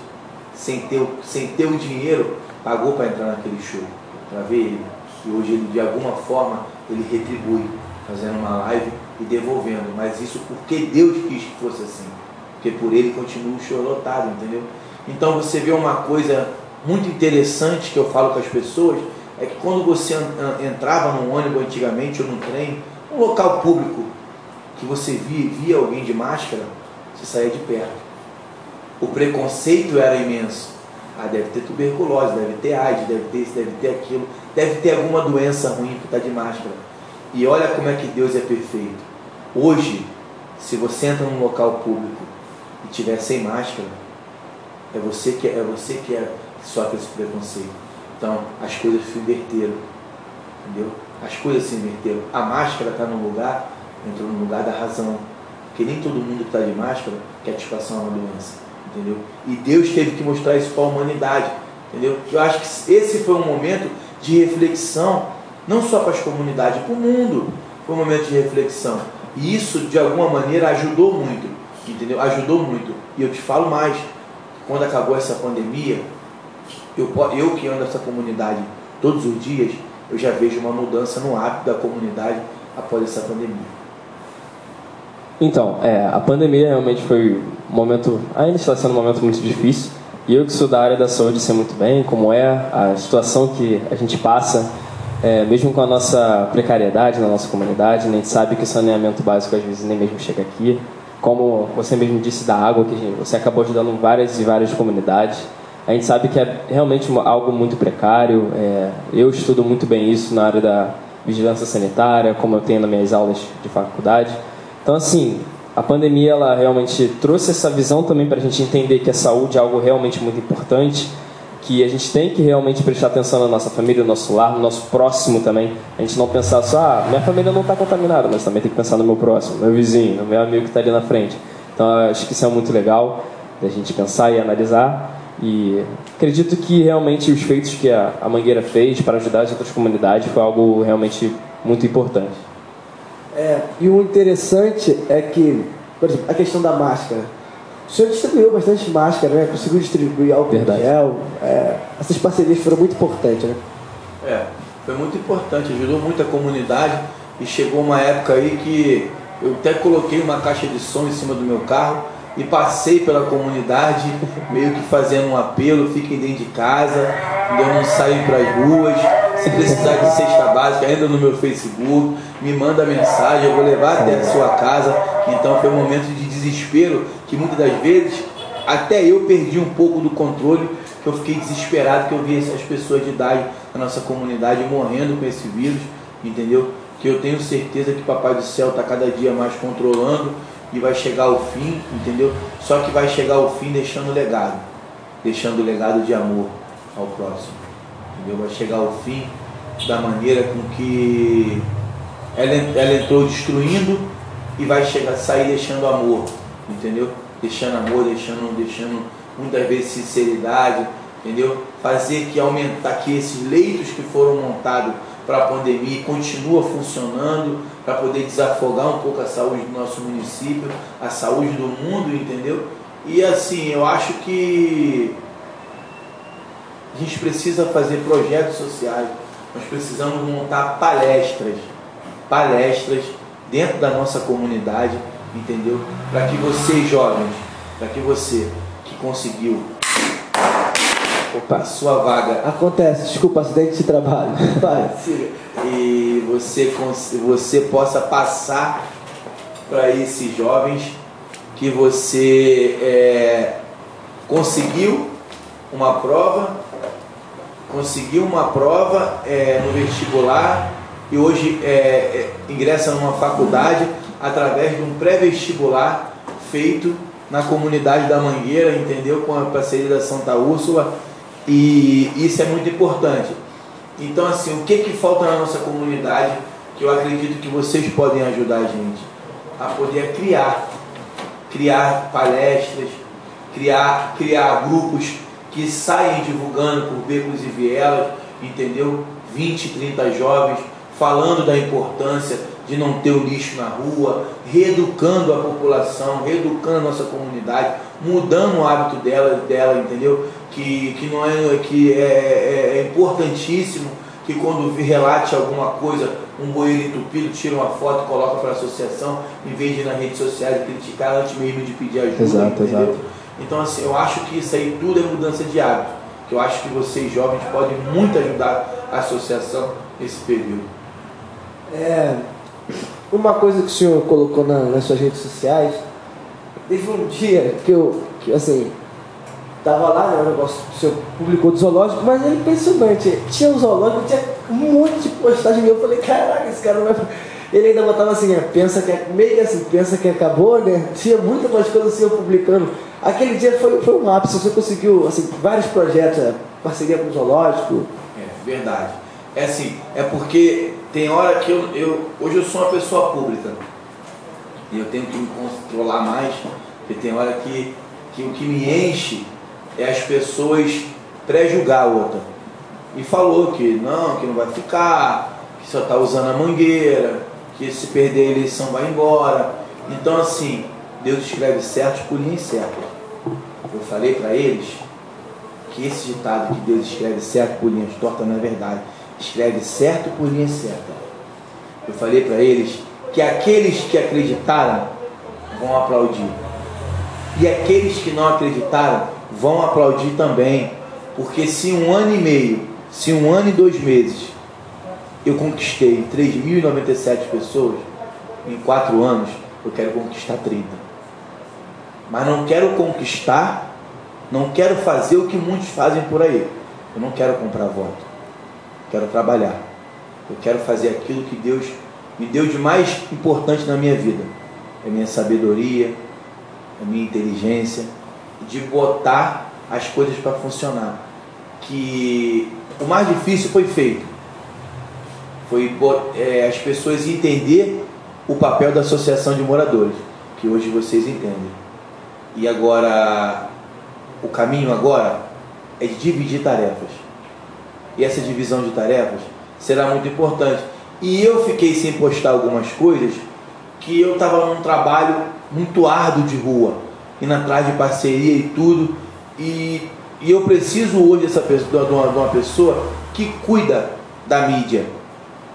[SPEAKER 2] sem ter, sem ter o dinheiro, pagou para entrar naquele show, para ver ele. E hoje ele, de alguma forma, ele retribui, fazendo uma live e devolvendo. Mas isso porque Deus quis que fosse assim. Porque por ele continua o show lotado, entendeu? Então você vê uma coisa muito interessante que eu falo com as pessoas, é que quando você entrava num ônibus antigamente ou num trem, um local público, que você via, via alguém de máscara, você saía de perto. O preconceito era imenso. Ah, deve ter tuberculose, deve ter AIDS, deve ter isso, deve ter aquilo, deve ter alguma doença ruim que está de máscara. E olha como é que Deus é perfeito. Hoje, se você entra num local público e tiver sem máscara, é você que é você que, é, sofre esse preconceito. Então, as coisas se inverteram. Entendeu? As coisas se inverteram. A máscara está no lugar, entrou no lugar da razão. Porque nem todo mundo que está de máscara quer te passar uma doença. Entendeu? E Deus teve que mostrar isso para a humanidade. Entendeu? Eu acho que esse foi um momento de reflexão, não só para as comunidades, para o mundo. Foi um momento de reflexão. E isso, de alguma maneira, ajudou muito. Entendeu? Ajudou muito. E eu te falo mais. Quando acabou essa pandemia, eu, eu que ando nessa comunidade todos os dias, eu já vejo uma mudança no hábito da comunidade após essa pandemia.
[SPEAKER 3] Então, é, a pandemia realmente foi um momento, ainda está sendo um momento muito difícil. E eu que sou da área da saúde sei muito bem como é a situação que a gente passa, é, mesmo com a nossa precariedade na nossa comunidade, a gente sabe que o saneamento básico às vezes nem mesmo chega aqui. Como você mesmo disse da água, que você acabou ajudando várias e várias comunidades. A gente sabe que é realmente algo muito precário. É, eu estudo muito bem isso na área da vigilância sanitária, como eu tenho nas minhas aulas de faculdade. Então, assim, a pandemia ela realmente trouxe essa visão também para a gente entender que a saúde é algo realmente muito importante, que a gente tem que realmente prestar atenção na nossa família, no nosso lar, no nosso próximo também. A gente não pensar só, ah, minha família não está contaminada, mas também tem que pensar no meu próximo, no meu vizinho, no meu amigo que está ali na frente. Então, acho que isso é muito legal da gente pensar e analisar. E acredito que realmente os feitos que a, a Mangueira fez para ajudar as outras comunidades foi algo realmente muito importante.
[SPEAKER 1] É, e o interessante é que, por exemplo, a questão da máscara. O senhor distribuiu bastante máscara, né? Conseguiu distribuir álcool Verdade. gel. É, essas parcerias foram muito importantes, né?
[SPEAKER 2] É, foi muito importante, ajudou muito a comunidade e chegou uma época aí que eu até coloquei uma caixa de som em cima do meu carro e passei pela comunidade, meio que fazendo um apelo, fiquem dentro de casa, eu não saio para as ruas, se precisar de cesta básica, ainda no meu Facebook, me manda mensagem, eu vou levar até a sua casa. Então foi um momento de desespero que muitas das vezes até eu perdi um pouco do controle, que eu fiquei desesperado que eu vi essas pessoas de idade na nossa comunidade morrendo com esse vírus, entendeu? Que eu tenho certeza que o Papai do Céu está cada dia mais controlando e vai chegar ao fim, entendeu? Só que vai chegar ao fim deixando legado, deixando legado de amor ao próximo, entendeu? Vai chegar ao fim da maneira com que ela, ela entrou destruindo e vai chegar, sair deixando amor, entendeu? Deixando amor, deixando, deixando muitas vezes sinceridade, entendeu? Fazer que aumentar que esses leitos que foram montados para a pandemia continua funcionando para poder desafogar um pouco a saúde do nosso município, a saúde do mundo, entendeu? E assim, eu acho que a gente precisa fazer projetos sociais, nós precisamos montar palestras, palestras dentro da nossa comunidade, entendeu? Para que vocês jovens, para que você que conseguiu Opa, sua vaga.
[SPEAKER 1] Acontece, desculpa, acidente de trabalho. Vai.
[SPEAKER 2] e você, você possa passar para esses jovens que você é, conseguiu uma prova, conseguiu uma prova é, no vestibular e hoje é, é ingressa numa faculdade através de um pré-vestibular feito na comunidade da Mangueira, entendeu? Com a parceria da Santa Úrsula e isso é muito importante. Então, assim, o que, que falta na nossa comunidade que eu acredito que vocês podem ajudar a gente? A poder criar, criar palestras, criar, criar grupos que saem divulgando por becos e vielas, entendeu? 20, 30 jovens falando da importância de não ter o lixo na rua, reeducando a população, reeducando a nossa comunidade, mudando o hábito dela, dela entendeu? Que, que não é que é, é, é importantíssimo que quando relate alguma coisa, um bueiro entupido, tira uma foto, coloca para a associação, em vez de ir nas redes sociais criticar antes mesmo de pedir ajuda.
[SPEAKER 3] Exato,
[SPEAKER 2] entendeu?
[SPEAKER 3] exato.
[SPEAKER 2] Então assim, eu acho que isso aí tudo é mudança de hábito. Que eu acho que vocês jovens podem muito ajudar a associação nesse período.
[SPEAKER 1] É, uma coisa que o senhor colocou na- nas suas redes sociais, teve um dia que eu, que assim, tava lá, né, o negócio o senhor publicou do zoológico, mas é impressionante. Tinha um zoológico, tinha um monte de postagem minha. Eu falei, caraca, esse cara não vai. Ele ainda botava assim, é, pensa que é- meio assim, pensa que acabou, né? Tinha muitas mais coisas assim eu publicando. Aquele dia foi, foi um ápice, você conseguiu assim, vários projetos, é, parceria com o zoológico.
[SPEAKER 2] É verdade. É assim, é porque tem hora que eu, eu. Hoje eu sou uma pessoa pública. E eu tenho que me controlar mais, porque tem hora que, que o que me enche é as pessoas pré-julgar a outra. E falou que não, que não vai ficar, que só está usando a mangueira, que se perder a eleição vai embora. Então assim, Deus escreve certos por linhas certas. Eu falei para eles que esse ditado que Deus escreve certo por linhas tortas não é verdade. Escreve certo por linhas certas. Eu falei para eles que aqueles que acreditaram vão aplaudir. E aqueles que não acreditaram vão aplaudir também. Porque se um ano e meio, se um ano e dois meses eu conquistei 3.097 pessoas, em quatro anos eu quero conquistar 30. Mas não quero conquistar não quero fazer o que muitos fazem por aí. Eu não quero comprar voto. Quero trabalhar. Eu quero fazer aquilo que Deus me deu de mais importante na minha vida. É minha sabedoria, a minha inteligência, de botar as coisas para funcionar. Que o mais difícil foi feito. Foi é, as pessoas entender o papel da associação de moradores, que hoje vocês entendem. E agora o caminho agora é de dividir tarefas. E essa divisão de tarefas será muito importante. E eu fiquei sem postar algumas coisas que eu estava num trabalho muito árduo de rua, indo atrás de parceria e tudo. E, e eu preciso hoje dessa pessoa, de, uma, de uma pessoa que cuida da mídia,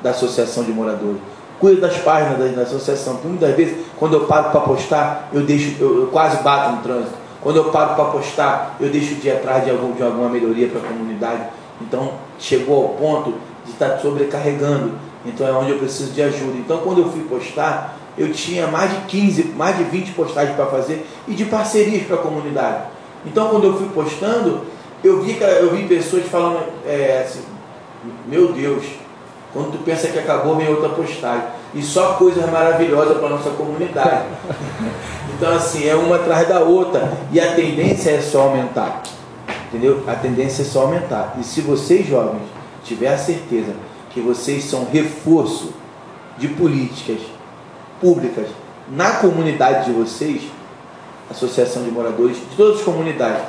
[SPEAKER 2] da associação de moradores. Cuida das páginas da, da associação. Muitas vezes, quando eu paro para postar, eu deixo, eu, eu quase bato no trânsito. Quando eu paro para postar, eu deixo de ir atrás de, algum, de alguma melhoria para a comunidade. Então, chegou ao ponto de estar sobrecarregando. Então, é onde eu preciso de ajuda. Então, quando eu fui postar, eu tinha mais de 15, mais de 20 postagens para fazer e de parcerias para a comunidade. Então, quando eu fui postando, eu vi, eu vi pessoas falando é, assim, meu Deus, quando tu pensa que acabou, vem outra postagem. E só coisas maravilhosas para nossa comunidade. Então, assim, é uma atrás da outra. E a tendência é só aumentar. Entendeu? A tendência é só aumentar. E se vocês, jovens, tiver a certeza que vocês são reforço de políticas públicas na comunidade de vocês, associação de moradores de todas as comunidades,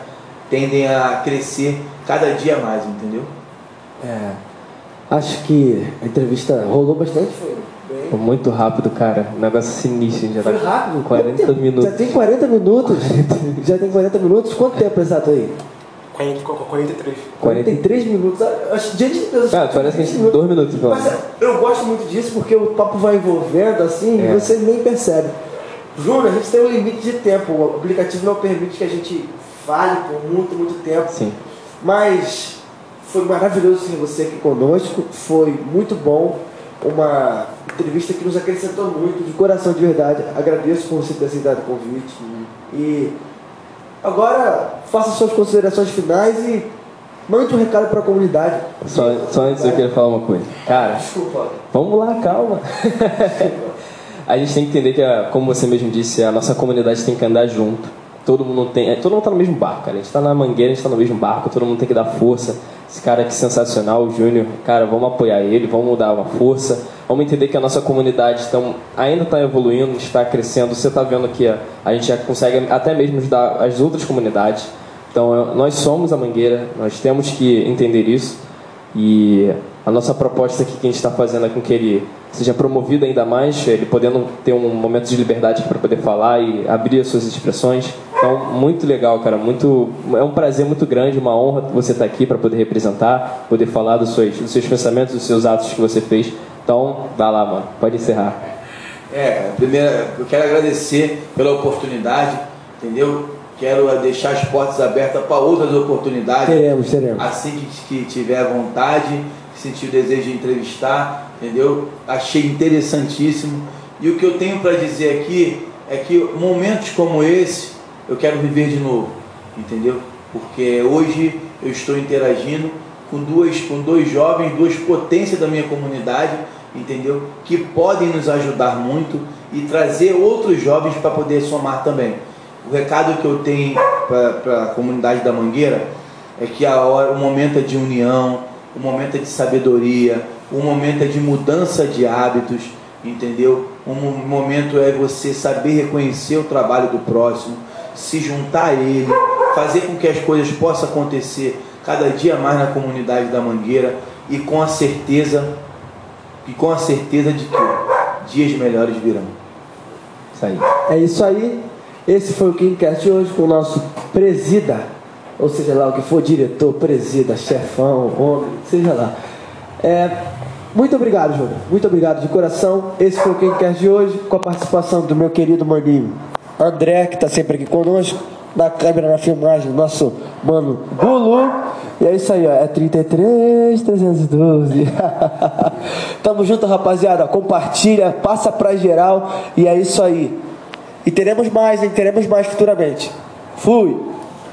[SPEAKER 2] tendem a crescer cada dia mais, entendeu?
[SPEAKER 1] É, acho que a entrevista rolou bastante, foi bem.
[SPEAKER 3] Foi muito rápido, cara. Um negócio sinistro. Já
[SPEAKER 1] Foi
[SPEAKER 3] tá
[SPEAKER 1] rápido.
[SPEAKER 3] 40
[SPEAKER 1] Quanto tempo?
[SPEAKER 3] minutos.
[SPEAKER 1] Já tem 40 minutos. Já tem 40 minutos. Quanto tempo exato aí?
[SPEAKER 4] 40, 43.
[SPEAKER 1] 43 minutos. Ah, Acho, diante de Deus.
[SPEAKER 3] Ah, parece que a gente tem dois minutos pelo
[SPEAKER 1] Mas é, eu gosto muito disso porque o papo vai envolvendo assim
[SPEAKER 3] É.
[SPEAKER 1] e você nem percebe. Júnior, a gente tem um limite de tempo. O aplicativo não permite que a gente fale por muito, muito tempo.
[SPEAKER 3] Sim.
[SPEAKER 1] Mas foi maravilhoso ter você aqui conosco. Foi muito bom. Uma entrevista que nos acrescentou muito, de coração de verdade. Agradeço por você ter aceitado o convite. E agora faça suas considerações finais e mande um recado para a comunidade.
[SPEAKER 3] Só, só antes eu queria falar uma coisa. Cara,
[SPEAKER 1] Desculpa.
[SPEAKER 3] Vamos lá, calma. a gente tem que entender que, como você mesmo disse, a nossa comunidade tem que andar junto. Todo mundo tem, todo mundo tá no mesmo barco, cara. A gente tá na mangueira, a gente tá no mesmo barco, todo mundo tem que dar força. Esse cara aqui sensacional, o Júnior, cara, vamos apoiar ele, vamos dar uma força. Vamos entender que a nossa comunidade tão, ainda está evoluindo, está crescendo. Você está vendo que a, a gente já consegue até mesmo ajudar as outras comunidades. Então, nós somos a Mangueira, nós temos que entender isso. E a nossa proposta aqui que a gente está fazendo é com que ele seja promovido ainda mais, ele podendo ter um momento de liberdade para poder falar e abrir as suas expressões. Então, muito legal, cara. Muito, é um prazer muito grande, uma honra você estar aqui para poder representar, poder falar dos seus, dos seus pensamentos, dos seus atos que você fez. Então, vai lá, mano. Pode encerrar.
[SPEAKER 2] É, primeiro eu quero agradecer pela oportunidade, entendeu? Quero deixar as portas abertas para outras oportunidades.
[SPEAKER 1] Teremos, teremos.
[SPEAKER 2] Assim que, que tiver vontade, sentir o desejo de entrevistar, entendeu? Achei interessantíssimo. E o que eu tenho para dizer aqui é que momentos como esse eu quero viver de novo, entendeu? Porque hoje eu estou interagindo com duas, com dois jovens, duas potências da minha comunidade, entendeu? Que podem nos ajudar muito e trazer outros jovens para poder somar também. O recado que eu tenho para a comunidade da Mangueira é que a hora, o momento é de união, o momento é de sabedoria, o momento é de mudança de hábitos, entendeu? Um momento é você saber reconhecer o trabalho do próximo, se juntar a ele, fazer com que as coisas possam acontecer cada dia mais na comunidade da Mangueira e com a certeza e com a certeza de que dias melhores virão.
[SPEAKER 1] Isso aí. É isso aí. Esse foi o KingCast hoje com o nosso presida, ou seja lá o que for, diretor, presida, chefão, homem, seja lá. É, muito obrigado, Júlio. Muito obrigado de coração. Esse foi o KingCast de hoje, com a participação do meu querido maninho André, que está sempre aqui conosco, na câmera, na filmagem, nosso mano Bulu. E é isso aí, ó, é 33, 312. Tamo junto, rapaziada. Compartilha, passa pra geral. E é isso aí. E teremos mais, hein? Teremos mais futuramente. Fui!